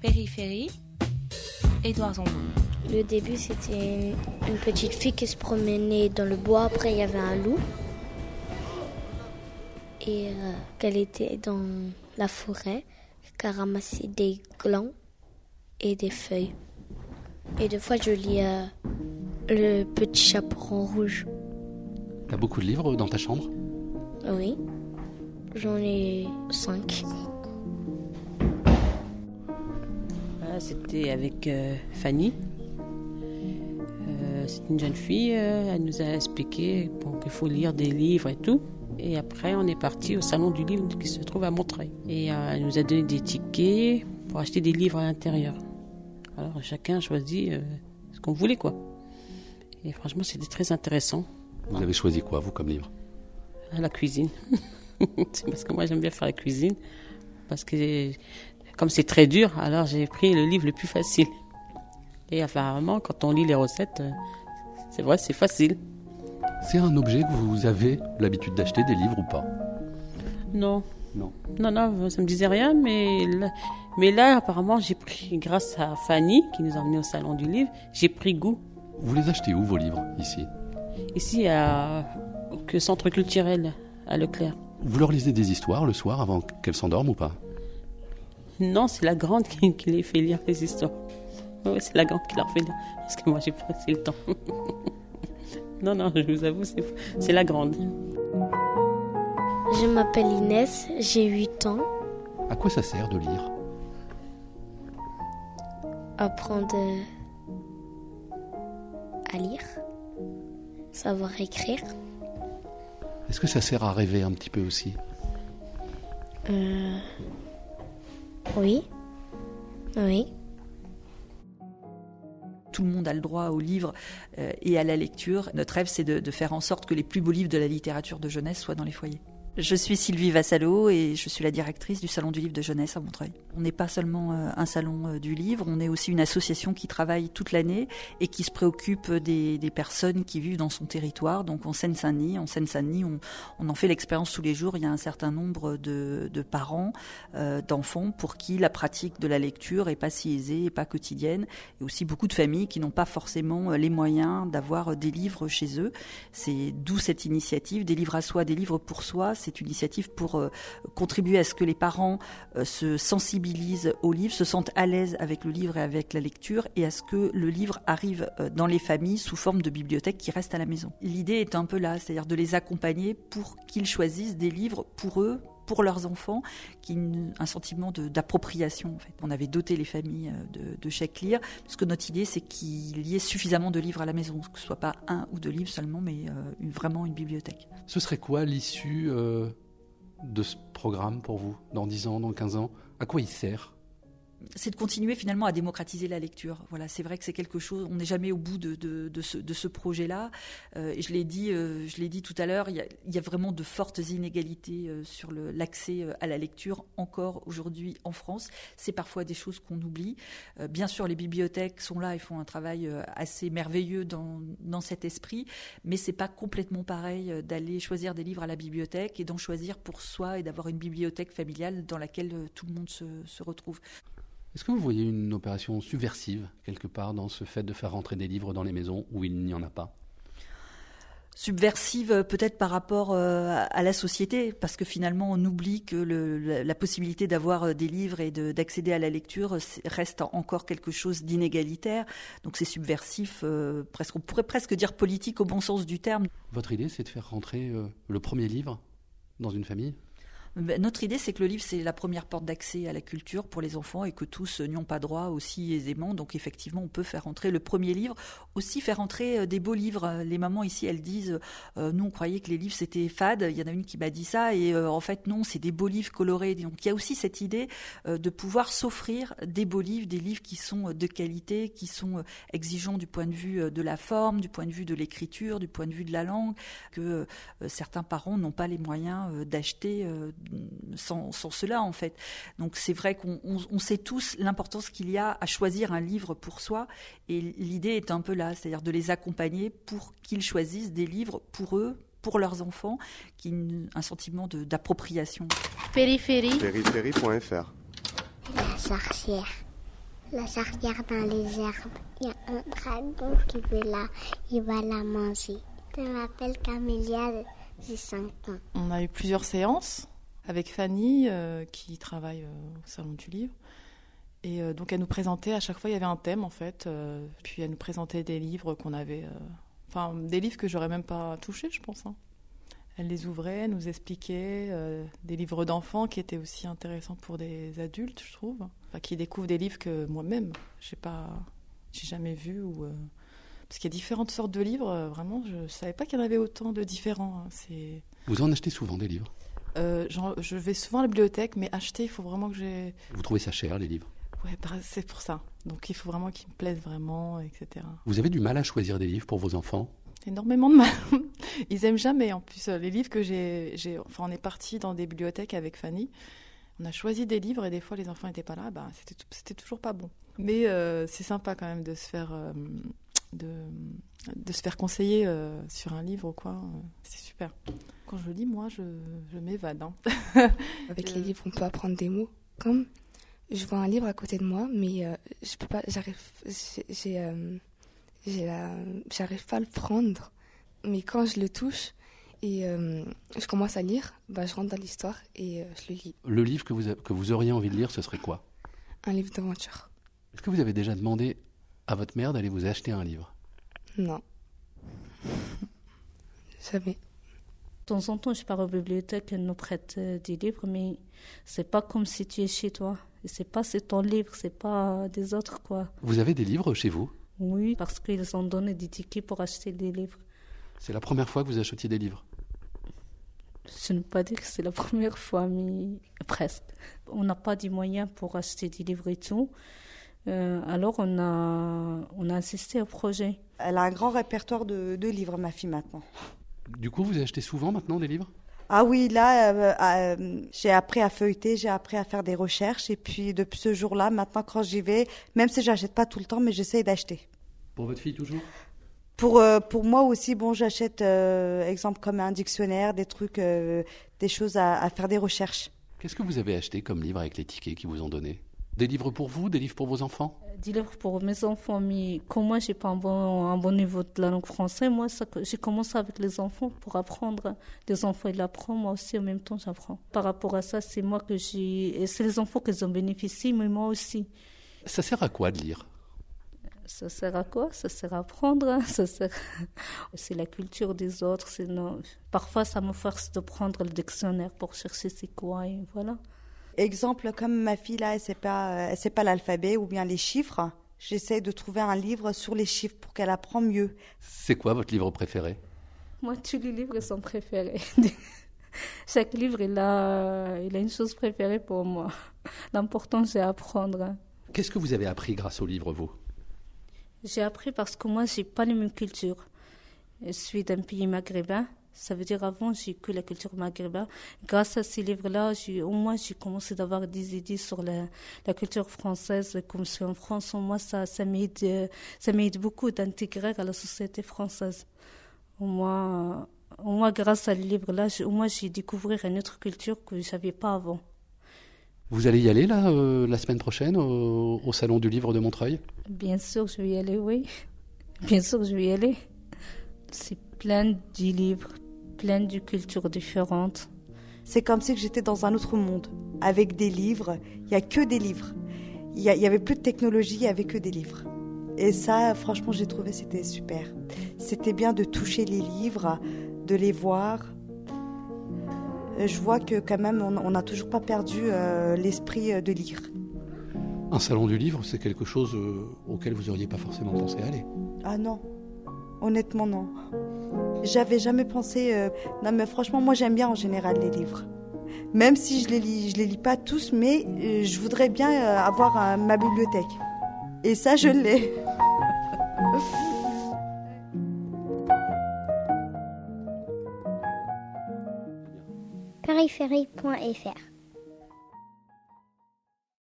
Périphérie, Édouard Zambon. Le début, c'était une, une petite fille qui se promenait dans le bois. Après, il y avait un loup. Et euh, qu'elle était dans la forêt, qu'elle ramassait des glands et des feuilles. Et des fois, je lis euh, Le petit chaperon rouge. T'as beaucoup de livres dans ta chambre? Oui, j'en ai cinq. C'était avec euh, Fanny. Euh, c'est une jeune fille, euh, elle nous a expliqué bon, qu'il faut lire des livres et tout. Et après, on est parti au salon du livre qui se trouve à Montreuil. Et euh, elle nous a donné des tickets pour acheter des livres à l'intérieur. Alors chacun choisit euh, ce qu'on voulait, quoi. Et franchement, c'était très intéressant. Vous avez choisi quoi, vous, comme livre? La cuisine. c'est parce que moi, j'aime bien faire la cuisine. Parce que comme c'est très dur, alors j'ai pris le livre le plus facile. Et apparemment, quand on lit les recettes, euh, c'est vrai, c'est facile. C'est un objet que vous avez l'habitude d'acheter, des livres ou pas? Non, Non. non, non, ça me disait rien, mais là, mais là apparemment, j'ai pris, grâce à Fanny, qui nous a emmenés au salon du livre, j'ai pris goût. Vous les achetez où, vos livres, ici? Ici, à, au centre culturel, à Leclerc. Vous leur lisez des histoires le soir avant qu'elles s'endorment ou pas? Non, c'est la grande qui, qui les fait lire les histoires. Oui, c'est la grande qui leur fait lire. Parce que moi, j'ai pas assez le temps. non, non, je vous avoue, c'est, c'est la grande. Je m'appelle Inès, j'ai 8 ans. À quoi ça sert de lire? Apprendre à lire, savoir écrire. Est-ce que ça sert à rêver un petit peu aussi? Euh, oui. Oui. Tout le monde a le droit au livre euh, et à la lecture. Notre rêve, c'est de, de faire en sorte que les plus beaux livres de la littérature de jeunesse soient dans les foyers. Je suis Sylvie Vassalo et je suis la directrice du Salon du livre de jeunesse à Montreuil. On n'est pas seulement euh, un salon euh, du livre, on est aussi une association qui travaille toute l'année et qui se préoccupe des, personnes qui vivent dans son territoire. Donc en Seine-Saint-Denis, en Seine-Saint-Denis, on, en fait l'expérience tous les jours. Il y a un certain nombre de, parents, euh, d'enfants pour qui la pratique de la lecture est pas si aisée et pas quotidienne. Et aussi beaucoup de familles qui n'ont pas forcément les moyens d'avoir des livres chez eux. C'est d'où cette initiative, des livres à soi, des livres pour soi. C'est une initiative pour euh, contribuer à ce que les parents euh, se sensibilisent au livre, se sentent à l'aise avec le livre et avec la lecture, et à ce que le livre arrive euh, dans les familles sous forme de bibliothèque qui reste à la maison. L'idée est un peu là, c'est-à-dire de les accompagner pour qu'ils choisissent des livres pour eux pour leurs enfants, qui un sentiment d'appropriation. En fait. On avait doté les familles euh, de, chèques lire, parce que notre idée, c'est qu'il y ait suffisamment de livres à la maison, que ce soit pas un ou deux livres seulement, mais euh, vraiment une bibliothèque. Ce serait quoi l'issue euh, de ce programme pour vous Dans 10 ans, dans 15 ans? À quoi il sert? C'est de continuer finalement à démocratiser la lecture. Voilà, c'est vrai que c'est quelque chose. On n'est jamais au bout de, ce, projet-là. Euh, je l'ai dit, euh, je l'ai dit tout à l'heure. Il y, a, vraiment de fortes inégalités euh, sur l'accès à la lecture encore aujourd'hui en France. C'est parfois des choses qu'on oublie. Bien sûr, les bibliothèques sont là et font un travail assez merveilleux dans, cet esprit, mais c'est pas complètement pareil d'aller choisir des livres à la bibliothèque et d'en choisir pour soi et d'avoir une bibliothèque familiale dans laquelle tout le monde se retrouve. Est-ce que vous voyez une opération subversive quelque part dans ce fait de faire rentrer des livres dans les maisons où il n'y en a pas? Subversive euh, peut-être par rapport euh, à la société, parce que finalement on oublie que le, la, possibilité d'avoir euh, des livres et de- d'accéder à la lecture reste encore quelque chose d'inégalitaire. Donc c'est subversif, euh, presque, on pourrait presque dire politique au bon sens du terme. Votre idée, c'est de faire rentrer euh, le premier livre dans une famille? Notre idée, c'est que le livre, c'est la première porte d'accès à la culture pour les enfants et que tous euh, n'y ont pas droit aussi aisément. Donc, effectivement, on peut faire entrer le premier livre, aussi faire entrer euh, des beaux livres. Euh, Les mamans ici, elles disent Nous, on croyait que les livres, c'était fade. Il y en a une qui m'a dit ça. Et en fait, non, c'est des beaux livres colorés. Donc, il y a aussi cette idée de pouvoir s'offrir des beaux livres, des livres qui sont de qualité, qui sont exigeants du point de vue de la forme, du point de vue de l'écriture, du point de vue de la langue, que certains parents n'ont pas les moyens d'acheter sans, sans cela en fait. Donc c'est vrai qu'on on- on sait tous l'importance qu'il y a à choisir un livre pour soi et l'idée est un peu là, c'est-à-dire de les accompagner pour qu'ils choisissent des livres pour eux pour leurs enfants, qui un sentiment de- d'appropriation. Périphérie, Périphérie.fr La sorcière. la charrière dans les herbes. Il y a un dragon qui veut là, il va la manger. Je m'appelle Camélia, j'ai 5 ans. On a eu plusieurs séances avec Fanny euh, qui travaille euh, au Salon du Livre. Et euh, donc elle nous présentait, à chaque fois il y avait un thème en fait, puis elle nous présentait des livres qu'on avait, enfin des livres que j'aurais même pas touchés je pense. Hein. Elle les ouvrait, nous expliquait des livres d'enfants qui étaient aussi intéressants pour des adultes je trouve, enfin, qui découvrent des livres que moi-même j'ai pas, j'ai jamais vus ou parce qu'il y a différentes sortes de livres. Vraiment, je savais pas qu'il y en avait autant de différents. Hein. Vous en achetez souvent des livres? Euh, je vais souvent à la bibliothèque, mais acheter, il faut vraiment que j'ai. Vous trouvez ça cher, les livres? Ouais, bah, c'est pour ça. Donc il faut vraiment qu'ils me plaisent vraiment, etc. Vous avez du mal à choisir des livres pour vos enfants? Énormément de mal. Ils aiment jamais. En plus, euh, les livres que j'ai, enfin, on est parti dans des bibliothèques avec Fanny. On a choisi des livres et des fois les enfants n'étaient pas là. Bah, c'était, c'était toujours pas bon. Mais euh, c'est sympa quand même de se faire, de, de se faire conseiller sur un livre ou quoi. c'est super. Quand je lis, moi, je, je m'évade. Hein. Avec les livres, on peut apprendre des mots. Comme je vois un livre à côté de moi, mais euh, je peux pas, j'arrive, j'ai, euh, j'arrive pas à le prendre. Mais quand je le touche et euh, je commence à lire, bah, je rentre dans l'histoire et je le lis. Le livre que vous, que vous auriez envie de lire, ce serait quoi? Un livre d'aventure. Est-ce que vous avez déjà demandé à votre mère d'aller vous acheter un livre? Non. Jamais. De temps en temps, je pars aux bibliothèques, elles nous prêtent euh, des livres, mais c'est pas comme si tu es chez toi. C'est pas c'est ton livre, c'est pas des autres quoi. Vous avez des livres chez vous? Oui, parce qu'ils ont donné des tickets pour acheter des livres. C'est la première fois que vous achetiez des livres? Je ne veux pas dire que c'est la première fois, mais presque. On n'a pas de moyens pour acheter des livres et tout. Euh, alors on a, on a assisté au projet. Elle a un grand répertoire de, de livres, ma fille, maintenant. Du coup, vous achetez souvent maintenant des livres? Ah oui, là, euh, euh, j'ai appris à feuilleter, j'ai appris à faire des recherches. Et puis, depuis ce jour-là, maintenant, quand j'y vais, même si j'achète pas tout le temps, mais j'essaye d'acheter. Pour votre fille, toujours? Pour, euh, pour moi aussi, bon, j'achète, exemple, comme un dictionnaire, des trucs, des choses à, à, faire des recherches. Qu'est-ce que vous avez acheté comme livre avec les tickets qu'ils vous ont donnés Des livres pour vous, des livres pour vos enfants? Livres pour mes enfants, mais comme moi, j'ai pas un bon, un bon niveau de la langue française, moi, j'ai commencé avec les enfants pour apprendre. Les enfants, ils apprennent, moi aussi, en même temps, j'apprends. Par rapport à ça, c'est moi que j'ai. C'est les enfants qui en bénéficient, mais moi aussi. Ça sert à quoi de lire? Ça sert à quoi? Ça sert à apprendre. Ça sert... C'est la culture des autres. Parfois, ça me force de prendre le dictionnaire pour chercher c'est quoi et voilà. Exemple, comme ma fille là, elle sait pas, sait pas l'alphabet ou bien les chiffres. J'essaie de trouver un livre sur les chiffres pour qu'elle apprenne mieux. C'est quoi votre livre préféré? Moi, tous les livres sont préférés. Chaque livre, il a, il a une chose préférée pour moi. L'important, c'est apprendre. Qu'est-ce que vous avez appris grâce au livre, vous? J'ai appris parce que moi, j'ai pas la même culture. Je suis d'un pays maghrébin. Ça veut dire avant, j'ai que la culture maghrébine. Grâce à ces livres-là, au moins, j'ai commencé d'avoir des idées sur la, la, culture française. Comme je suis en France, au moins, ça, ça m'aide, ça m'aide beaucoup d'intégrer à la société française. Au moins, au moins grâce à ce livre-là, au moins, j'ai découvert une autre culture que je savais pas avant. Vous allez y aller, là, euh, la semaine prochaine, au, au Salon du Livre de Montreuil? Bien sûr, je vais y aller, oui. Bien sûr, je vais y aller. C'est plein de livres, pleine de cultures différentes. C'est comme si j'étais dans un autre monde, avec des livres. Il n'y a que des livres. Il n'y avait plus de technologie, il n'y avait que des livres. Et ça, franchement, j'ai trouvé c'était super. C'était bien de toucher les livres, de les voir. Je vois que quand même, on n'a toujours pas perdu euh, l'esprit euh, de lire. Un salon du livre, c'est quelque chose euh, auquel vous n'auriez pas forcément pensé aller. Ah non, honnêtement non. J'avais jamais pensé. Euh, non, mais franchement, moi j'aime bien en général les livres. Même si je les lis, je les lis pas tous, mais euh, je voudrais bien euh, avoir ma bibliothèque. Et ça, je l'ai. Périphérie.fr